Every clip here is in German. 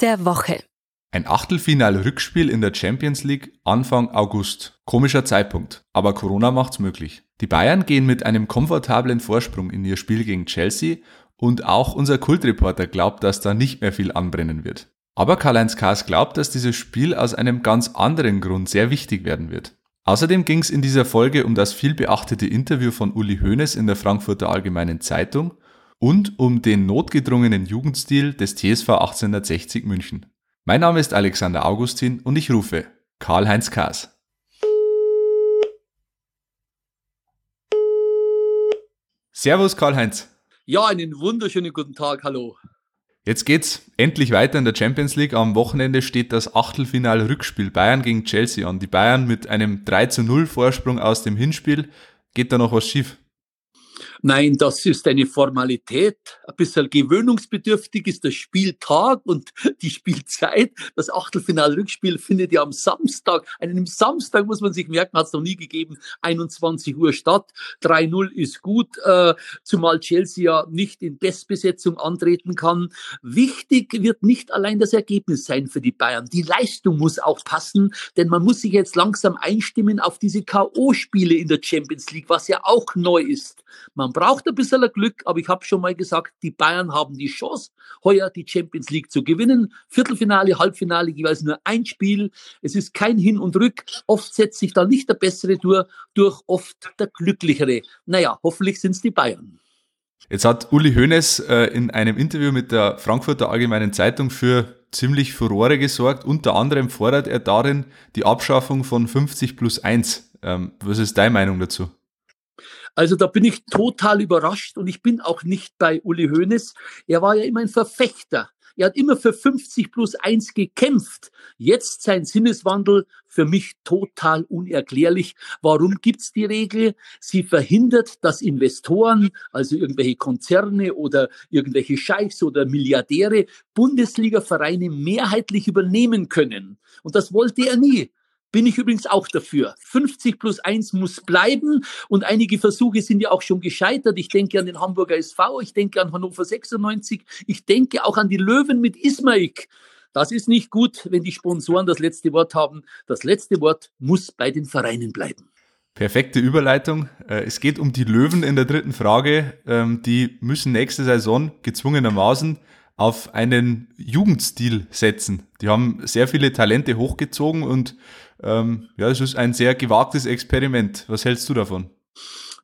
Der Woche. Ein Achtelfinal-Rückspiel in der Champions League Anfang August. Komischer Zeitpunkt, aber Corona macht's möglich. Die Bayern gehen mit einem komfortablen Vorsprung in ihr Spiel gegen Chelsea und auch unser Kultreporter glaubt, dass da nicht mehr viel anbrennen wird. Aber Karl-Heinz Kaas glaubt, dass dieses Spiel aus einem ganz anderen Grund sehr wichtig werden wird. Außerdem ging es in dieser Folge um das viel beachtete Interview von Uli Hoeneß in der Frankfurter Allgemeinen Zeitung und um den notgedrungenen Jugendstil des TSV 1860 München. Mein Name ist Alexander Augustin und ich rufe Karl-Heinz Kaas. Servus Karl-Heinz. Ja, einen wunderschönen guten Tag, hallo. Jetzt geht's endlich weiter in der Champions League. Am Wochenende steht das Achtelfinal-Rückspiel Bayern gegen Chelsea an. Die Bayern mit einem 3 zu 0 Vorsprung aus dem Hinspiel. Geht da noch was schief? Nein, das ist eine Formalität. Ein bisschen gewöhnungsbedürftig ist der Spieltag und die Spielzeit. Das Achtelfinal-Rückspiel findet ja am Samstag, einem Samstag muss man sich merken, hat es noch nie gegeben, 21 Uhr statt. 3-0 ist gut, äh, zumal Chelsea ja nicht in Bestbesetzung antreten kann. Wichtig wird nicht allein das Ergebnis sein für die Bayern. Die Leistung muss auch passen, denn man muss sich jetzt langsam einstimmen auf diese K.O.-Spiele in der Champions League, was ja auch neu ist. Man braucht ein bisschen Glück, aber ich habe schon mal gesagt, die Bayern haben die Chance, heuer die Champions League zu gewinnen. Viertelfinale, Halbfinale, jeweils nur ein Spiel. Es ist kein Hin und Rück. Oft setzt sich da nicht der Bessere durch, durch oft der Glücklichere. Naja, hoffentlich sind es die Bayern. Jetzt hat Uli Hoeneß äh, in einem Interview mit der Frankfurter Allgemeinen Zeitung für ziemlich Furore gesorgt. Unter anderem fordert er darin die Abschaffung von 50 plus 1. Ähm, was ist deine Meinung dazu? Also da bin ich total überrascht und ich bin auch nicht bei Uli Hoeneß. Er war ja immer ein Verfechter. Er hat immer für 50 plus 1 gekämpft. Jetzt sein Sinneswandel für mich total unerklärlich. Warum gibt's die Regel? Sie verhindert, dass Investoren, also irgendwelche Konzerne oder irgendwelche Scheichs oder Milliardäre Bundesliga-Vereine mehrheitlich übernehmen können. Und das wollte er nie bin ich übrigens auch dafür. 50 plus 1 muss bleiben und einige Versuche sind ja auch schon gescheitert. Ich denke an den Hamburger SV, ich denke an Hannover 96, ich denke auch an die Löwen mit Ismaik. Das ist nicht gut, wenn die Sponsoren das letzte Wort haben. Das letzte Wort muss bei den Vereinen bleiben. Perfekte Überleitung. Äh, es geht um die Löwen in der dritten Frage. Ähm, die müssen nächste Saison gezwungenermaßen auf einen Jugendstil setzen. Die haben sehr viele Talente hochgezogen und ähm, ja, es ist ein sehr gewagtes Experiment. Was hältst du davon?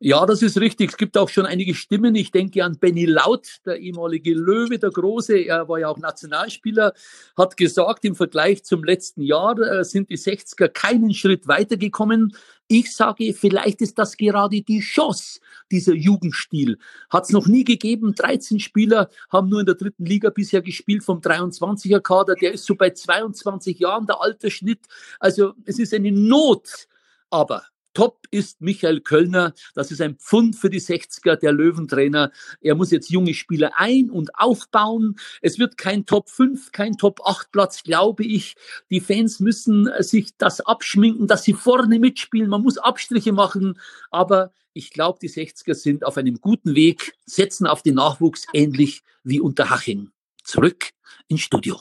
Ja, das ist richtig. Es gibt auch schon einige Stimmen. Ich denke an Benny Laut, der ehemalige Löwe, der Große. Er war ja auch Nationalspieler, hat gesagt, im Vergleich zum letzten Jahr äh, sind die 60er keinen Schritt weitergekommen. Ich sage, vielleicht ist das gerade die Chance, dieser Jugendstil. Hat es noch nie gegeben. 13 Spieler haben nur in der dritten Liga bisher gespielt vom 23er Kader. Der ist so bei 22 Jahren der Altersschnitt. Also es ist eine Not. Aber Top ist Michael Kölner. Das ist ein Pfund für die 60er, der Löwentrainer. Er muss jetzt junge Spieler ein- und aufbauen. Es wird kein Top 5, kein Top 8 Platz, glaube ich. Die Fans müssen sich das abschminken, dass sie vorne mitspielen. Man muss Abstriche machen. Aber ich glaube, die 60er sind auf einem guten Weg, setzen auf den Nachwuchs ähnlich wie unter Haching. Zurück ins Studio.